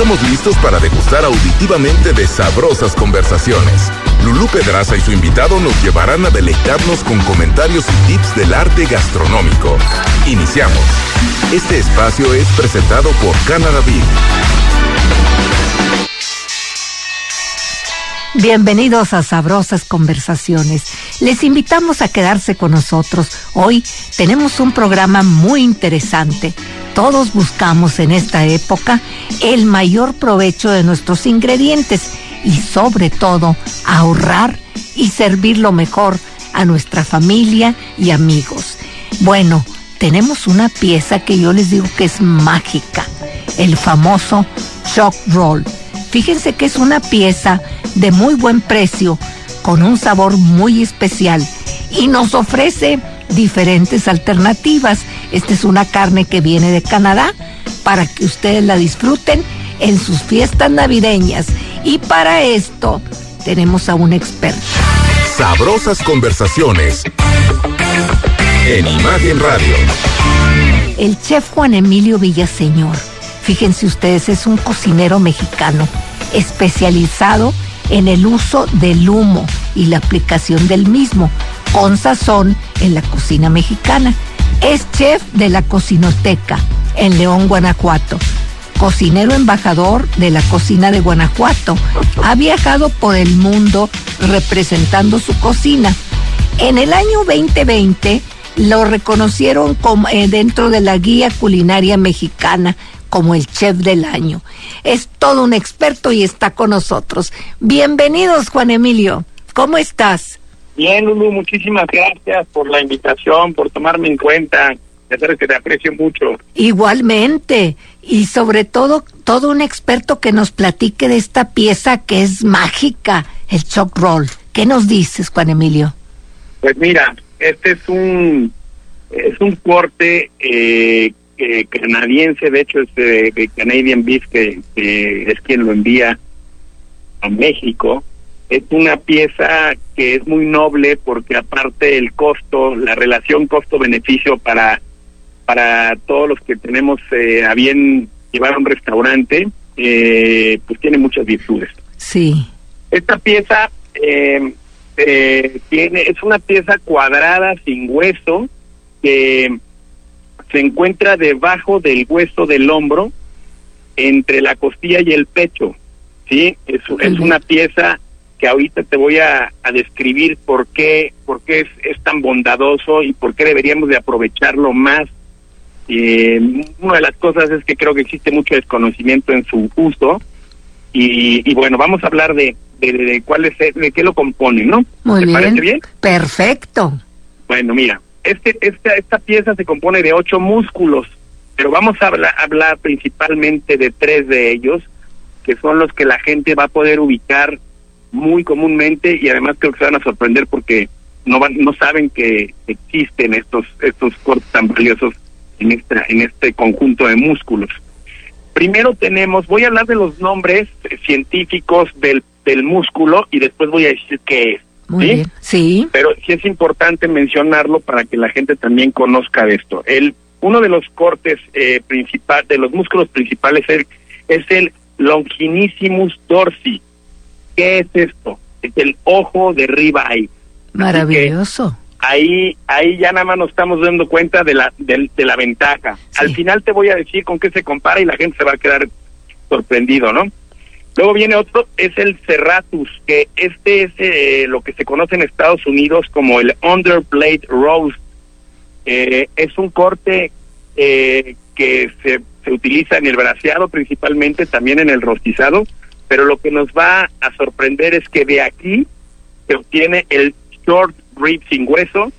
estamos listos para degustar auditivamente de sabrosas conversaciones. Lulú Pedraza y su invitado nos llevarán a deleitarnos con comentarios y tips del arte gastronómico. Iniciamos. Este espacio es presentado por Canada Beef. Bienvenidos a Sabrosas Conversaciones. Les invitamos a quedarse con nosotros. Hoy tenemos un programa muy interesante. Todos buscamos en esta época el mayor provecho de nuestros ingredientes y sobre todo ahorrar y servir lo mejor a nuestra familia y amigos. Bueno, tenemos una pieza que yo les digo que es mágica, el famoso shock roll. Fíjense que es una pieza de muy buen precio, con un sabor muy especial y nos ofrece diferentes alternativas. Esta es una carne que viene de Canadá para que ustedes la disfruten en sus fiestas navideñas. Y para esto tenemos a un experto. Sabrosas conversaciones en Imagen Radio. El chef Juan Emilio Villaseñor, fíjense ustedes, es un cocinero mexicano especializado en el uso del humo y la aplicación del mismo, con sazón en la cocina mexicana. Es chef de la Cocinoteca en León, Guanajuato. Cocinero embajador de la cocina de Guanajuato. Ha viajado por el mundo representando su cocina. En el año 2020 lo reconocieron como, eh, dentro de la guía culinaria mexicana como el chef del año. Es todo un experto y está con nosotros. Bienvenidos, Juan Emilio. ¿Cómo estás? Bien, Lulu, muchísimas gracias por la invitación, por tomarme en cuenta. Ya sabes que te aprecio mucho. Igualmente. Y sobre todo, todo un experto que nos platique de esta pieza que es mágica, el choc roll. ¿Qué nos dices, Juan Emilio? Pues mira, este es un es un corte eh, canadiense, de hecho es de, Canadian Beef, que, es quien lo envía a México. Es una pieza que es muy noble porque aparte el costo, la relación costo-beneficio para, para todos los que tenemos eh, a bien llevar a un restaurante, eh, pues tiene muchas virtudes. Sí. Esta pieza eh, tiene es una pieza cuadrada sin hueso que se encuentra debajo del hueso del hombro, entre la costilla y el pecho. ¿sí? Es, es una pieza que ahorita te voy a, describir por qué, por qué es, tan bondadoso y por qué deberíamos de aprovecharlo más. Eh, una de las cosas es que creo que existe mucho desconocimiento en su uso y, bueno, vamos a hablar de, de, cuál es, de qué lo compone, ¿no? Muy bien. parece bien? Perfecto. Bueno, mira, este, esta, esta pieza se compone de ocho músculos, pero vamos a hablar, principalmente de tres de ellos, que son los que la gente va a poder ubicar muy comúnmente y además creo que se van a sorprender porque no van, no saben que existen estos estos cortes tan valiosos en esta en este conjunto de músculos. Primero tenemos, voy a hablar de los nombres científicos del del músculo y después voy a decir qué es. Muy ¿sí? bien. Sí. Pero sí es importante mencionarlo para que la gente también conozca de esto. El, uno de los cortes eh, principal, de los músculos principales es, es el longinissimus dorsi. ¿Qué es esto? Es el ojo de ribeye. Maravilloso. Ahí, ahí ya nada más nos estamos dando cuenta de la, de, la ventaja. Al final te voy a decir con qué se compara y la gente se va a quedar sorprendido, ¿no? Luego viene otro, es el Serratus, que este es eh, lo que se conoce en Estados Unidos como el Underblade Roast. Eh, es un corte eh, que se, se utiliza en el braseado principalmente, también en el rostizado, pero lo que nos va a sorprender es que de aquí se obtiene el short rib sin hueso,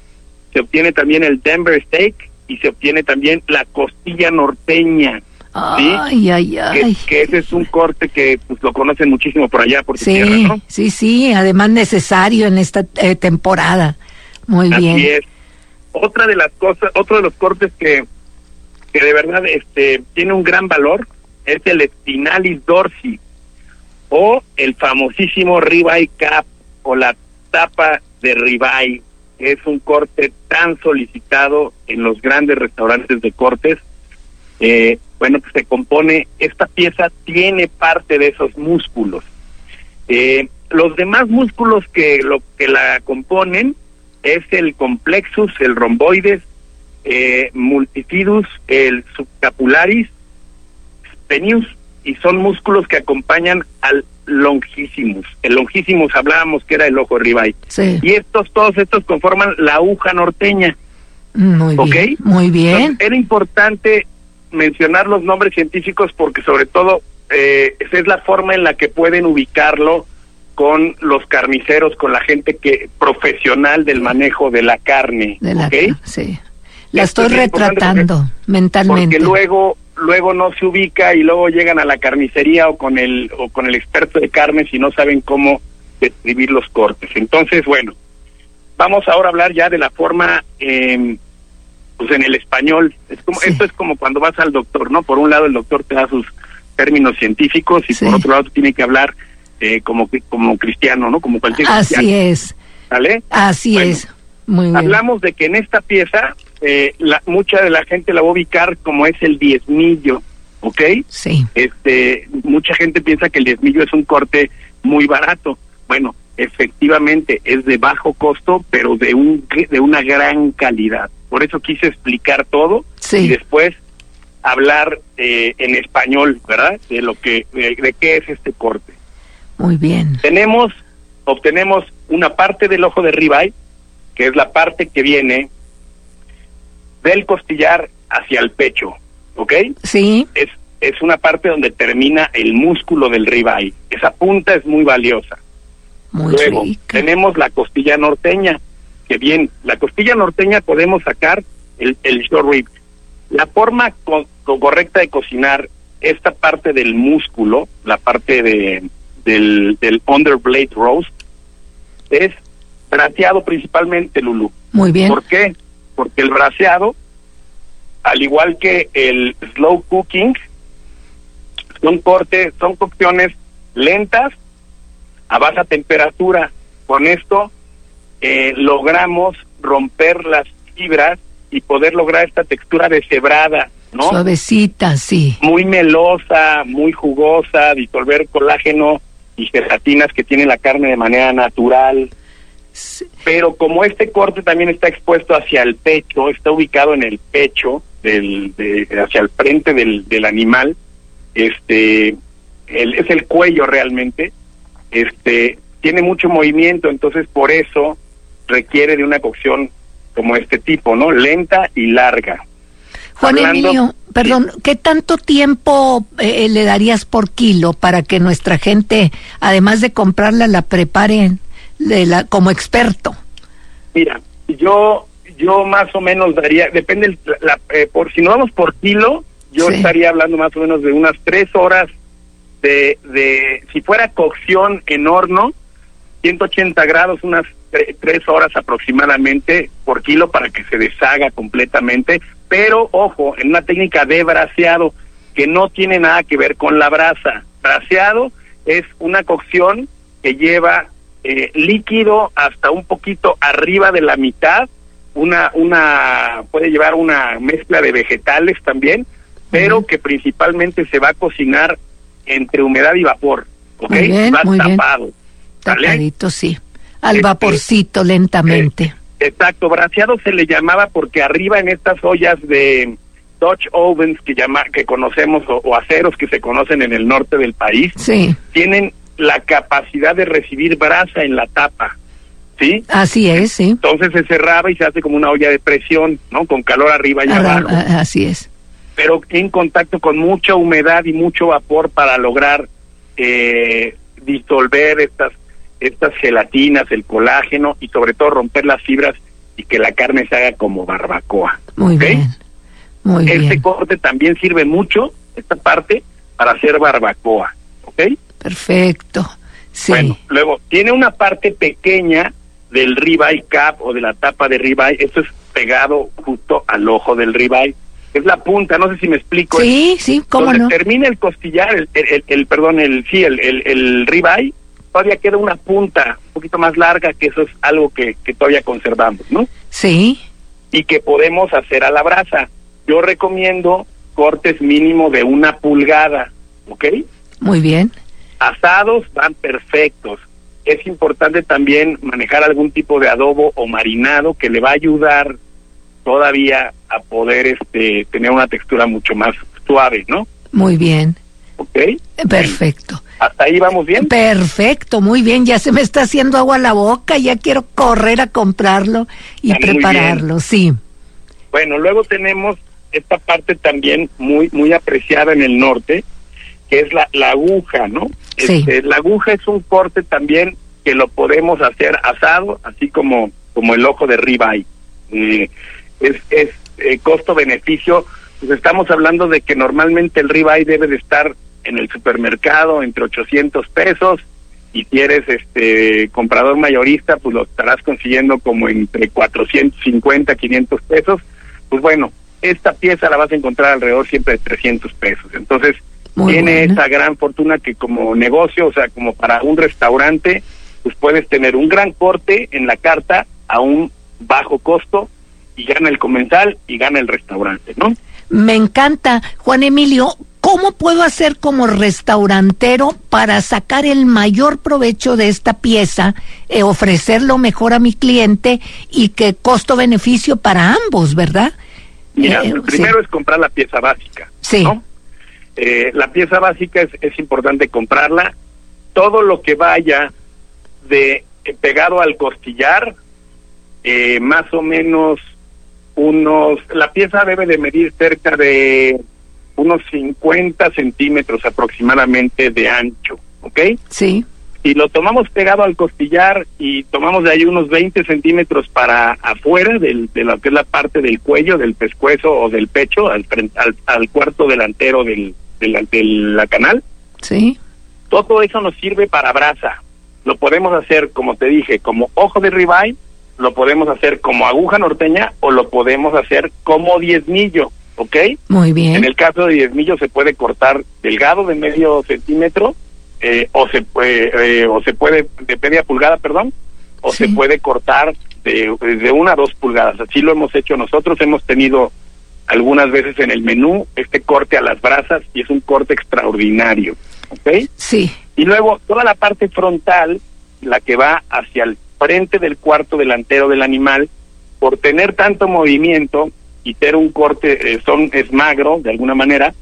se obtiene también el Denver steak y se obtiene también la costilla norteña. Ay, ay, ay. Que, ese es un corte que pues, lo conocen muchísimo por allá, por sí, Sí, sí, además necesario en esta eh, temporada. Muy Así bien. Es. Otra de las cosas, otro de los cortes que, que de verdad este tiene un gran valor es el Spinalis dorsi o el famosísimo ribeye cap o la tapa de ribeye, que es un corte tan solicitado en los grandes restaurantes de cortes. Eh, bueno, pues se compone, esta pieza tiene parte de esos músculos. Eh, los demás músculos que lo que la componen es el complexus, el romboides, eh, multifidus, el subcapularis, spenius, y son músculos que acompañan al longissimus. El longissimus hablábamos que era el ojo ribeye. Sí. Y estos, todos estos conforman la aguja norteña. Muy bien. Muy bien. Entonces, era importante mencionar los nombres científicos porque sobre todo eh, esa es la forma en la que pueden ubicarlo con los carniceros, con la gente que profesional del manejo de la carne, De la, ¿ok? sí. La Esto estoy es retratando mentalmente. Porque luego luego no se ubica y luego llegan a la carnicería o con el o con el experto de carnes y no saben cómo describir los cortes. Entonces, bueno, vamos ahora a hablar ya de la forma eh, pues en el español. Es como Sí. esto es como cuando vas al doctor, ¿no? Por un lado el doctor te da sus términos científicos y Sí. por otro lado tiene que hablar eh, como como cristiano, ¿no? Como cualquier Así cristiano, es. ¿vale? Así Bueno, es. Muy bien. Hablamos de que en esta pieza eh, la, mucha de la gente la va a ubicar como es el diezmillo, ¿ok? Sí. Este, mucha gente piensa que el diezmillo es un corte muy barato. Bueno, efectivamente es de bajo costo, pero de un de una gran calidad. Por eso quise explicar todo Sí. y después hablar eh, en español, ¿verdad? De lo que de, de qué es este corte. Muy bien. Tenemos obtenemos una parte del ojo de ribeye, que es la parte que viene del costillar hacia el pecho, ¿ok? Sí. es, es una parte donde termina el músculo del ribeye. Esa punta es muy valiosa. Muy Luego, rica. tenemos la costilla norteña, que bien, la costilla norteña podemos sacar el, el short rib. La forma co- co- correcta de cocinar esta parte del músculo, la parte de, del, del underblade roast, es braseado principalmente, Lulu. Muy bien. ¿Por qué? Porque el braseado, al igual que el slow cooking, son cortes, son cocciones lentas a baja temperatura. Con esto eh, logramos romper las fibras y poder lograr esta textura deshebrada, ¿no? Suavecita, sí. Muy melosa, muy jugosa, disolver colágeno y gelatinas que tiene la carne de manera natural. Pero como este corte también está expuesto hacia el pecho, está ubicado en el pecho, del, de- hacia el frente del, del animal, este, el- es el cuello realmente, este, tiene mucho movimiento, entonces por eso requiere de una cocción como este tipo, ¿no? Lenta y larga. Juan Hablando- Emilio, perdón, ¿qué tanto tiempo eh, le darías por kilo para que nuestra gente, además de comprarla, la preparen de la, como experto? Mira, yo yo más o menos daría, depende, el- la, eh, por si no vamos por kilo, yo Sí. estaría hablando más o menos de unas tres horas de, de si fuera cocción en horno, 180 grados, unas tre- tres horas aproximadamente por kilo para que se deshaga completamente, pero ojo, en una técnica de braseado que no tiene nada que ver con la brasa. Braseado es una cocción que lleva eh, líquido hasta un poquito arriba de la mitad, una una puede llevar una mezcla de vegetales también, pero que principalmente se va a cocinar entre humedad y vapor, ¿ok? Muy bien, va muy bien. tapado. ¿sale? Tapadito, sí. Al Este, vaporcito, lentamente. Exacto, braseado se le llamaba porque arriba en estas ollas de Dutch ovens que llama que conocemos o, o aceros que se conocen en el norte del país Sí, tienen la capacidad de recibir brasa en la tapa, ¿sí? así es, sí. Entonces se cerraba y se hace como una olla de presión, ¿no? Con calor arriba y abajo, así es. pero en contacto con mucha humedad y mucho vapor para lograr eh, disolver estas estas gelatinas, el colágeno y sobre todo romper las fibras y que la carne se haga como barbacoa. Muy bien. Muy Este bien. corte también sirve mucho, esta parte, para hacer barbacoa, ¿ok? Perfecto. Sí. Bueno, luego, tiene una parte pequeña del ribeye cap o de la tapa de ribeye, esto es pegado justo al ojo del ribeye, es la punta, no sé si me explico. sí, sí, cómo Donde no. termina el costillar, el, el, el- el- perdón, el sí, el, el, el ribeye, todavía queda una punta un poquito más larga, que eso es algo que, que todavía conservamos, ¿no? Sí, y que podemos hacer a la brasa. Yo recomiendo cortes mínimo de una pulgada, ¿ok? Muy bien. Asados van perfectos. Es importante también manejar algún tipo de adobo o marinado que le va a ayudar todavía a poder este tener una textura mucho más suave, ¿no? Muy bien. ¿Ok? Perfecto. ¿Hasta ahí vamos bien? Perfecto, muy bien. Ya se me está haciendo agua a la boca, ya quiero correr a comprarlo y prepararlo, sí. Bueno, luego tenemos esta parte también muy muy apreciada en el norte, que es la, la aguja, ¿no? Sí. Este, la aguja es un corte también que lo podemos hacer asado, así como como el ojo de ribeye. Eh, es es eh, costo-beneficio, pues estamos hablando de que normalmente el ribeye debe de estar en el supermercado entre 800 pesos y si eres este comprador mayorista, pues lo estarás consiguiendo como entre 450, 500 pesos. Pues bueno, esta pieza la vas a encontrar alrededor siempre de 300 pesos. Entonces, Muy tiene buena. esa gran fortuna que como negocio, o sea, como para un restaurante, pues puedes tener un gran corte en la carta a un bajo costo y gana el comensal y gana el restaurante, ¿no? Me encanta, Juan Emilio. ¿Cómo puedo hacer como restaurantero para sacar el mayor provecho de esta pieza, eh, ofrecerlo mejor a mi cliente y que costo-beneficio para ambos, verdad? Mira, Eh, lo sí. primero es comprar la pieza básica. Sí. ¿no? Eh, la pieza básica es, es importante comprarla. Todo lo que vaya de eh, pegado al costillar, eh, más o menos unos, la pieza debe de medir cerca de unos 50 centímetros aproximadamente de ancho, ¿ok? Sí, Si lo tomamos pegado al costillar y tomamos de ahí unos 20 centímetros para afuera del, de lo que es la parte del cuello, del pescuezo o del pecho, al, al, al cuarto delantero del, de la canal, sí. todo eso nos sirve para brasa. Lo podemos hacer, como te dije, como ojo de ribeye, lo podemos hacer como aguja norteña o lo podemos hacer como diezmillo, ¿ok? Muy bien. En el caso de diezmillo se puede cortar delgado de medio centímetro eh, o se puede eh, o se puede de media pulgada, perdón, o Sí. se puede cortar de, de una a dos pulgadas. Así lo hemos hecho nosotros. Hemos tenido algunas veces en el menú este corte a las brasas y es un corte extraordinario, ¿ok? Sí, Y luego toda la parte frontal, la que va hacia el frente del cuarto delantero del animal, por tener tanto movimiento y tener un corte, eh, son es magro de alguna manera,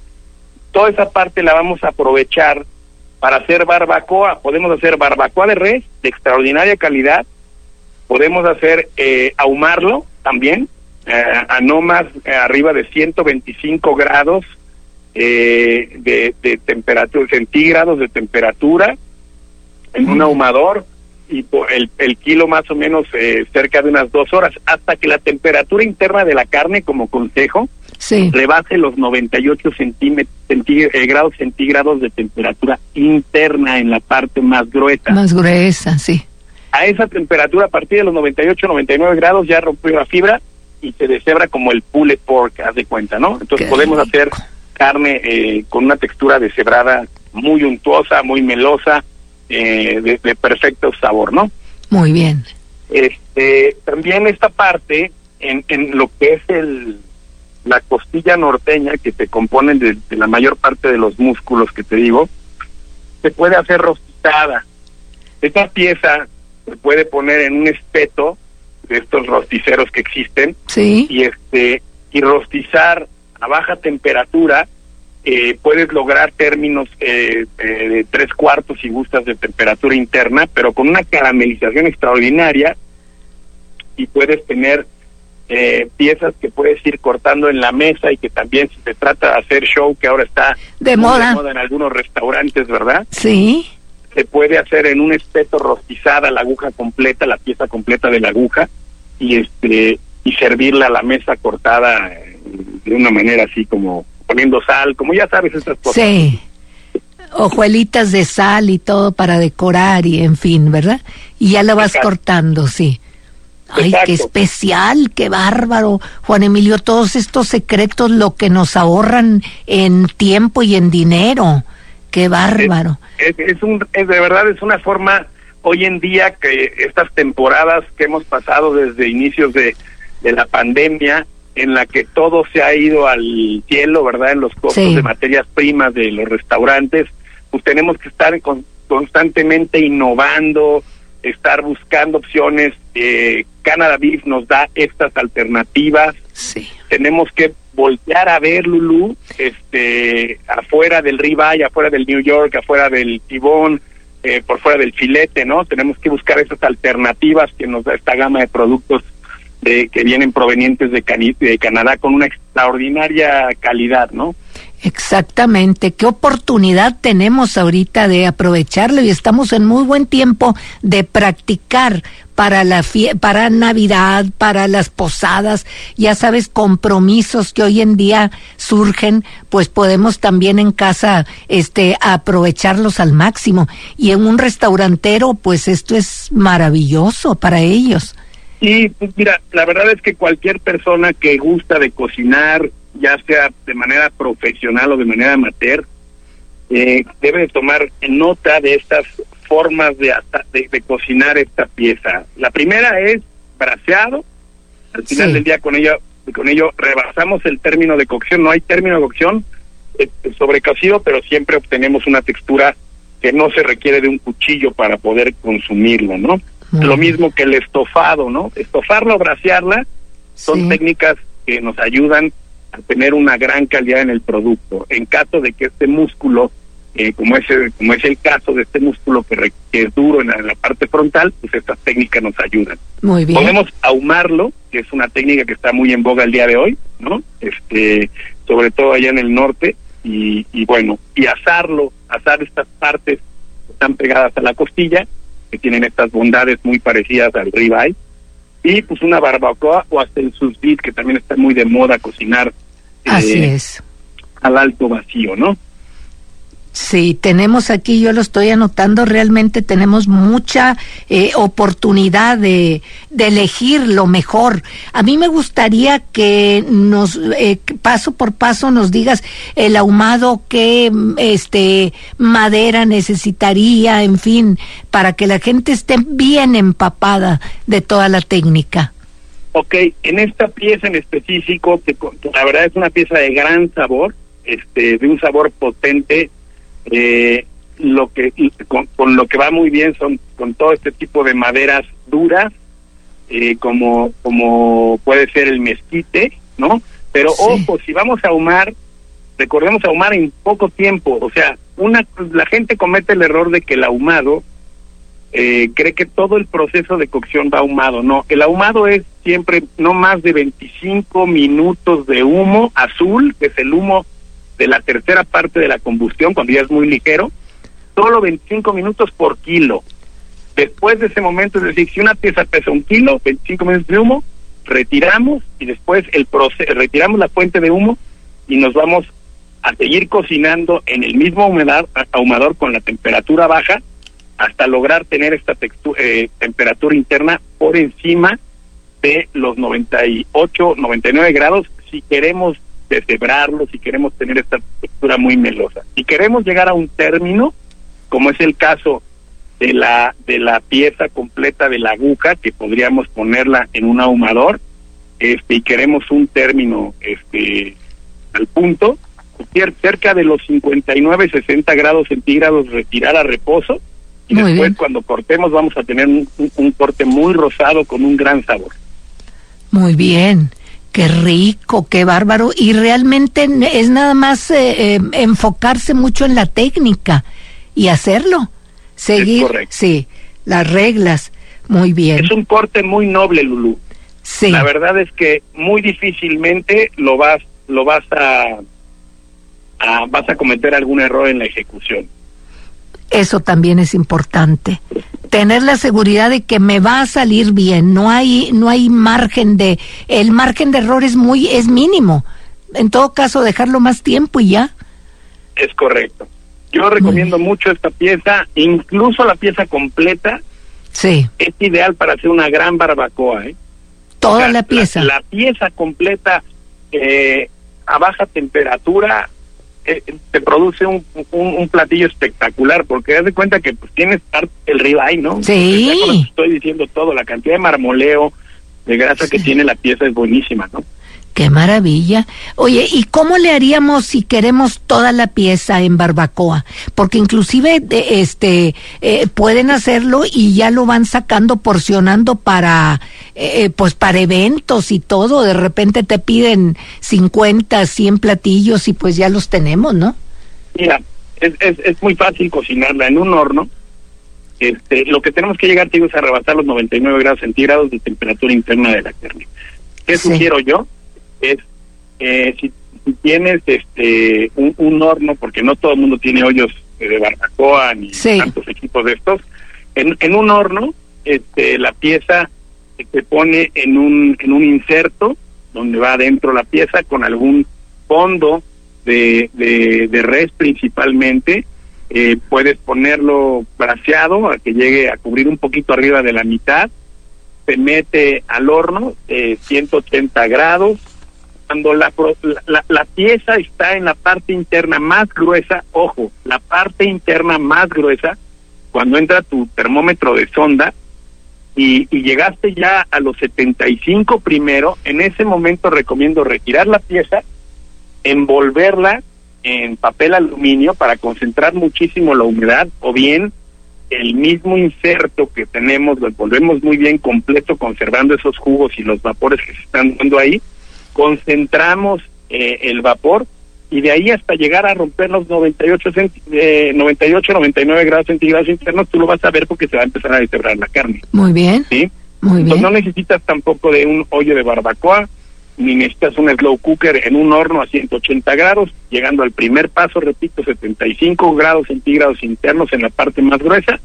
toda esa parte la vamos a aprovechar para hacer barbacoa. Podemos hacer barbacoa de res de extraordinaria calidad, podemos hacer eh, ahumarlo también eh, a no más eh, arriba de 125 grados eh, de, de temperatura, centígrados de temperatura en un ahumador y el, el kilo más o menos eh, cerca de unas dos horas hasta que la temperatura interna de la carne como consejo sí. rebase los 98 centímetros, grados centígrados de temperatura interna en la parte más gruesa. Más gruesa, sí. A esa temperatura, a partir de los 98, 99 grados, ya rompió la fibra y se deshebra como el pulled pork, haz de cuenta, ¿no? Entonces Qué podemos rico. hacer carne eh, con una textura deshebrada muy untuosa, muy melosa, eh, de, de perfecto sabor, ¿no? Muy bien. Este, también esta parte, en, en lo que es el la costilla norteña, que se compone de, de la mayor parte de los músculos que te digo, se puede hacer rostizada. Esta pieza se puede poner en un espeto de estos rosticeros que existen Sí, y este y rostizar a baja temperatura eh, puedes lograr términos eh, eh, de tres cuartos si gustas de temperatura interna pero con una caramelización extraordinaria y puedes tener eh, piezas que puedes ir cortando en la mesa y que también si se trata de hacer show que ahora está De muy moda. en algunos restaurantes verdad sí. Se puede hacer en un espeto rostizada la aguja completa, la pieza completa de la aguja y este y servirla a la mesa cortada eh, de una manera así como poniendo sal, como ya sabes estas cosas. Sí. Hojuelitas de sal y todo para decorar y en fin, ¿verdad? Y ya lo vas Exacto. cortando, sí. Ay, qué Exacto. especial, qué bárbaro. Juan Emilio, todos estos secretos lo que nos ahorran en tiempo y en dinero. Qué bárbaro. Es, es un es de verdad es una forma hoy en día que estas temporadas que hemos pasado desde inicios de, de la pandemia en la que todo se ha ido al cielo, ¿verdad? En los costos de materias primas de los restaurantes, pues tenemos que estar constantemente innovando, estar buscando opciones. Eh, Canada Beef nos da estas alternativas. Sí. Tenemos que voltear a ver, Lulu, este, afuera del ribeye, afuera del New York, afuera del tibón, eh, por fuera del filete, ¿no? Tenemos que buscar esas alternativas que nos da esta gama de productos de, que vienen provenientes de, de Canadá con una extraordinaria calidad, ¿no? Exactamente, qué oportunidad tenemos ahorita de aprovecharlo y estamos en muy buen tiempo de practicar para la para Navidad, para las posadas, ya sabes, compromisos que hoy en día surgen, pues podemos también en casa este aprovecharlos al máximo. Y en un restaurantero, pues esto es maravilloso para ellos. Y pues mira, la verdad es que cualquier persona que gusta de cocinar, ya sea de manera profesional o de manera amateur, eh, debe tomar nota de estas formas de, de, cocinar esta pieza. La primera es braseado, al final del día con ello, con ello rebasamos el término de cocción, no hay término de cocción eh, sobrecocido, pero siempre obtenemos una textura que no se requiere de un cuchillo para poder consumirlo, ¿no? Lo mismo que el estofado, ¿no? Estofarlo, o brasearla, son técnicas que nos ayudan a tener una gran calidad en el producto. En caso de que este músculo, eh, como, es, como es el caso de este músculo que, es duro en la, parte frontal, pues estas técnicas nos ayudan. Muy bien. Podemos ahumarlo, que es una técnica que está muy en boga el día de hoy, ¿no? Este, sobre todo allá en el norte, y, y bueno, y asarlo, asar estas partes que están pegadas a la costilla, que tienen estas bondades muy parecidas al ribeye, y pues una barbacoa o hasta el susbit que también está muy de moda cocinar Así eh, es. al alto vacío, ¿no? Sí, tenemos aquí, yo lo estoy anotando, realmente tenemos mucha eh, oportunidad de, de, elegir lo mejor. A mí me gustaría que nos, eh, paso por paso, nos digas el ahumado, qué este, madera necesitaría, en fin, para que la gente esté bien empapada de toda la técnica. Ok, en esta pieza en específico, que, la verdad es una pieza de gran sabor, este, de un sabor potente, eh, lo que con, lo que va muy bien son con todo este tipo de maderas duras, eh, como como puede ser el mezquite, ¿no? Pero ojo, si vamos a ahumar, recordemos ahumar en poco tiempo, o sea, una la gente comete el error de que el ahumado eh, cree que todo el proceso de cocción va ahumado. No, el ahumado es siempre no más de 25 minutos de humo azul, que es el humo de la tercera parte de la combustión, cuando ya es muy ligero, solo 25 minutos por kilo. Después de ese momento, es decir, si una pieza pesa un kilo, 25 minutos de humo, retiramos y después el proceso, retiramos la fuente de humo y nos vamos a seguir cocinando en el mismo humedad, ahumador con la temperatura baja hasta lograr tener esta eh, temperatura interna por encima de los 98, 99 grados si queremos deshebrarlo, si queremos tener esta textura muy melosa. Si queremos llegar a un término, como es el caso de la de la pieza completa de la aguja que podríamos ponerla en un ahumador, este y queremos un término este al punto, cerca de los 59, 60 grados centígrados retirar a reposo y después cuando cortemos vamos a tener un, corte muy rosado con un gran sabor. Muy bien, qué rico, qué bárbaro. Y realmente es nada más eh, eh, enfocarse mucho en la técnica y hacerlo. Seguir, sí, las reglas. Muy bien. Es un corte muy noble, Lulu. Sí. La verdad es que muy difícilmente lo vas, lo vas a, a vas a cometer algún error en la ejecución. Eso también es importante. Tener la seguridad de que me va a salir bien. No hay, no hay margen de, el margen de error es muy, es mínimo. En todo caso, dejarlo más tiempo y ya. Es correcto. Yo recomiendo mucho esta pieza, incluso la pieza completa. Sí. Es ideal para hacer una gran barbacoa, ¿eh? Toda la pieza. La, pieza completa eh, a baja temperatura eh, te produce un, un, platillo espectacular, porque haz de cuenta que pues, tienes el ribeye, ¿no? Sí. estoy diciendo todo, la cantidad de marmoleo, de grasa que tiene la pieza es buenísima, ¿no? Qué maravilla. Oye, ¿y cómo le haríamos si queremos toda la pieza en barbacoa? Porque inclusive este eh, pueden hacerlo y ya lo van sacando, porcionando para eh, pues para eventos y todo. De repente te piden 50, 100 platillos y pues ya los tenemos, ¿no? Mira, es, es, es muy fácil cocinarla en un horno. Este, lo que tenemos que llegar, tío, es a rebasar los 99 grados centígrados de temperatura interna de la carne. ¿Qué sugiero yo? Es eh, si, tienes este un, horno, porque no todo el mundo tiene hoyos de barbacoa ni tantos equipos de estos, en, en un horno este la pieza se pone en un en un inserto donde va adentro la pieza con algún fondo de, de, res principalmente. Eh, puedes ponerlo braseado a que llegue a cubrir un poquito arriba de la mitad. Se mete al horno eh, 180 grados cuando la, la, la, pieza está en la parte interna más gruesa, ojo, la parte interna más gruesa, cuando entra tu termómetro de sonda y, y llegaste ya a los 75 primero, en ese momento recomiendo retirar la pieza, envolverla en papel aluminio para concentrar muchísimo la humedad o bien el mismo inserto que tenemos lo envolvemos muy bien completo conservando esos jugos y los vapores que se están dando ahí concentramos eh, el vapor y de ahí hasta llegar a romper los 98, eh, 98 99 grados centígrados internos, tú lo vas a ver porque se va a empezar a deshebrar la carne. Muy bien. ¿Sí? Muy bien. no necesitas tampoco de un hoyo de barbacoa, ni necesitas un slow cooker en un horno a 180 grados, llegando al primer paso, repito, 75 grados centígrados internos en la parte más gruesa,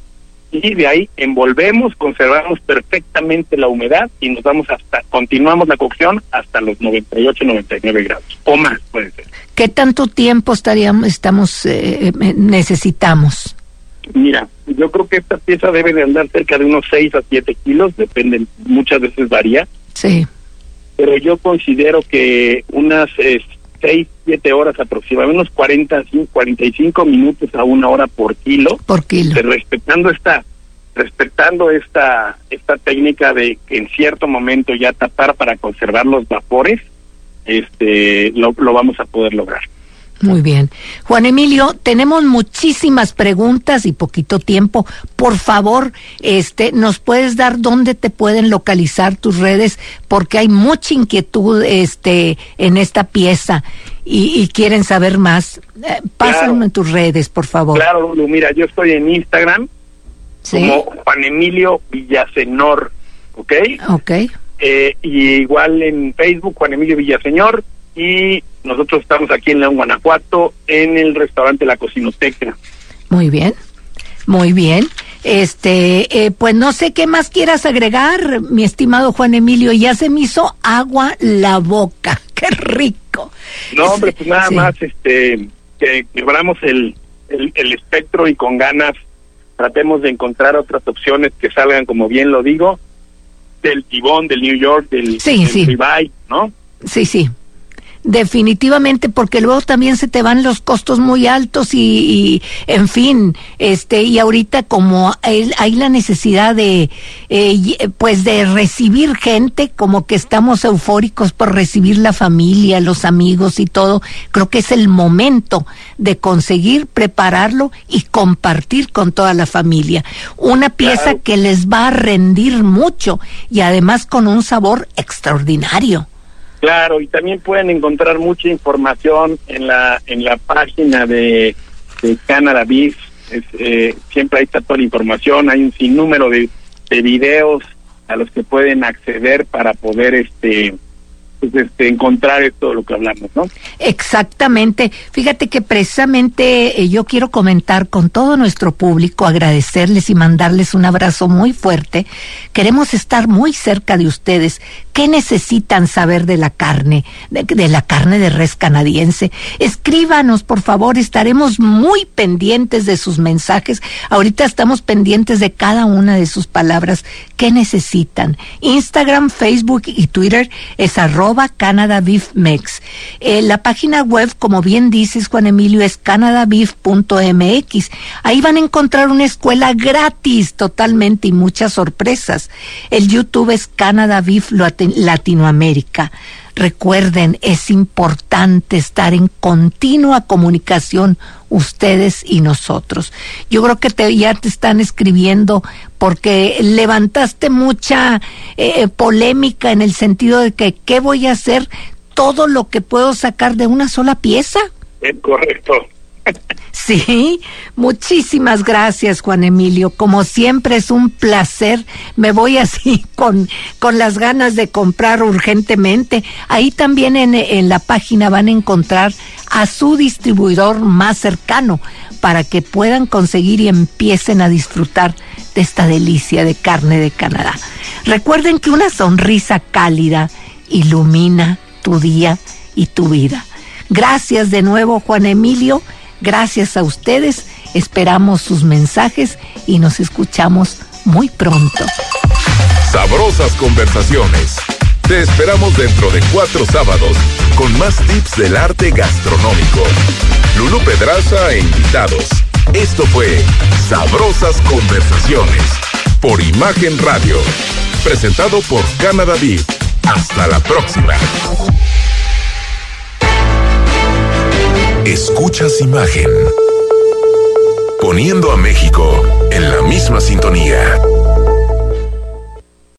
y de ahí envolvemos, conservamos perfectamente la humedad y nos vamos hasta, continuamos la cocción hasta los 98, 99 grados o más puede ser. ¿Qué tanto tiempo estaríamos, estamos, eh, eh, necesitamos? Mira, yo creo que esta pieza debe de andar cerca de unos 6 a 7 kilos, depende, muchas veces varía. Sí. Pero yo considero que unas eh, 6, 7 horas aproximadamente, unos 40, 45 minutos a una hora por kilo. Por kilo. respetando esta respetando esta esta técnica de que en cierto momento ya tapar para conservar los vapores, este lo, lo vamos a poder lograr. Muy bien. Juan Emilio, tenemos muchísimas preguntas y poquito tiempo. Por favor, este, nos puedes dar dónde te pueden localizar tus redes porque hay mucha inquietud este en esta pieza y, quieren saber más. Eh, pásame tus redes, por favor. Claro, mira, yo estoy en Instagram como Juan Emilio Villasenor, ¿ok? Ok. Eh, y igual en Facebook, Juan Emilio Villaseñor, y nosotros estamos aquí en León, Guanajuato, en el restaurante La Cocinoteca. Muy bien, muy bien. Este, eh, pues no sé qué más quieras agregar, mi estimado Juan Emilio. Ya se me hizo agua la boca. Qué rico. No, hombre, pues nada más, este, que quebramos el, el, espectro y con ganas tratemos de encontrar otras opciones que salgan, como bien lo digo, del Tibón, del New York, del, sí, sí. ¿no? Sí, sí definitivamente porque luego también se te van los costos muy altos y, en fin este y ahorita como hay, hay la necesidad de eh, pues de recibir gente como que estamos eufóricos por recibir la familia los amigos y todo creo que es el momento de conseguir prepararlo y compartir con toda la familia. Una pieza que les va a rendir mucho y además con un sabor extraordinario Claro, y también pueden encontrar mucha información en la en la página de, de Canada Beef. Eh, siempre ahí está toda la información, hay un sinnúmero de, de videos a los que pueden acceder para poder este pues, este, encontrar todo lo que hablamos, ¿no? Exactamente. Fíjate que precisamente eh, yo quiero comentar con todo nuestro público, agradecerles y mandarles un abrazo muy fuerte. Queremos estar muy cerca de ustedes. ¿Qué necesitan saber de la carne, de, la carne de res canadiense? Escríbanos, por favor, estaremos muy pendientes de sus mensajes. Ahorita estamos pendientes de cada una de sus palabras. ¿Qué necesitan? Instagram, Facebook y Twitter es arroba Canada Beef. Eh, la página web, como bien dices, Juan Emilio, es canadabeef.mx. Ahí van a encontrar una escuela gratis totalmente y muchas sorpresas. El YouTube es Canada Beef, lo Latinoamérica. Recuerden, es importante estar en continua comunicación ustedes y nosotros. Yo creo que te, ya te están escribiendo porque levantaste mucha eh, polémica en el sentido de que qué voy a hacer todo lo que puedo sacar de una sola pieza. Es correcto. Sí, muchísimas gracias Juan Emilio. Como siempre es un placer. Me voy así con, con las ganas de comprar urgentemente. Ahí también en, en la página van a encontrar a su distribuidor más cercano para que puedan conseguir y empiecen a disfrutar de esta delicia de carne de Canadá. Recuerden que una sonrisa cálida ilumina tu día y tu vida. Gracias de nuevo Juan Emilio Gracias a ustedes, esperamos sus mensajes y nos escuchamos muy pronto. Sabrosas conversaciones. Te esperamos dentro de cuatro sábados con más tips del arte gastronómico. Lulú Pedraza e invitados. Esto fue Sabrosas Conversaciones por Imagen Radio. Presentado por Canada Beef. Hasta la próxima. Escuchas imagen. Poniendo a México en la misma sintonía.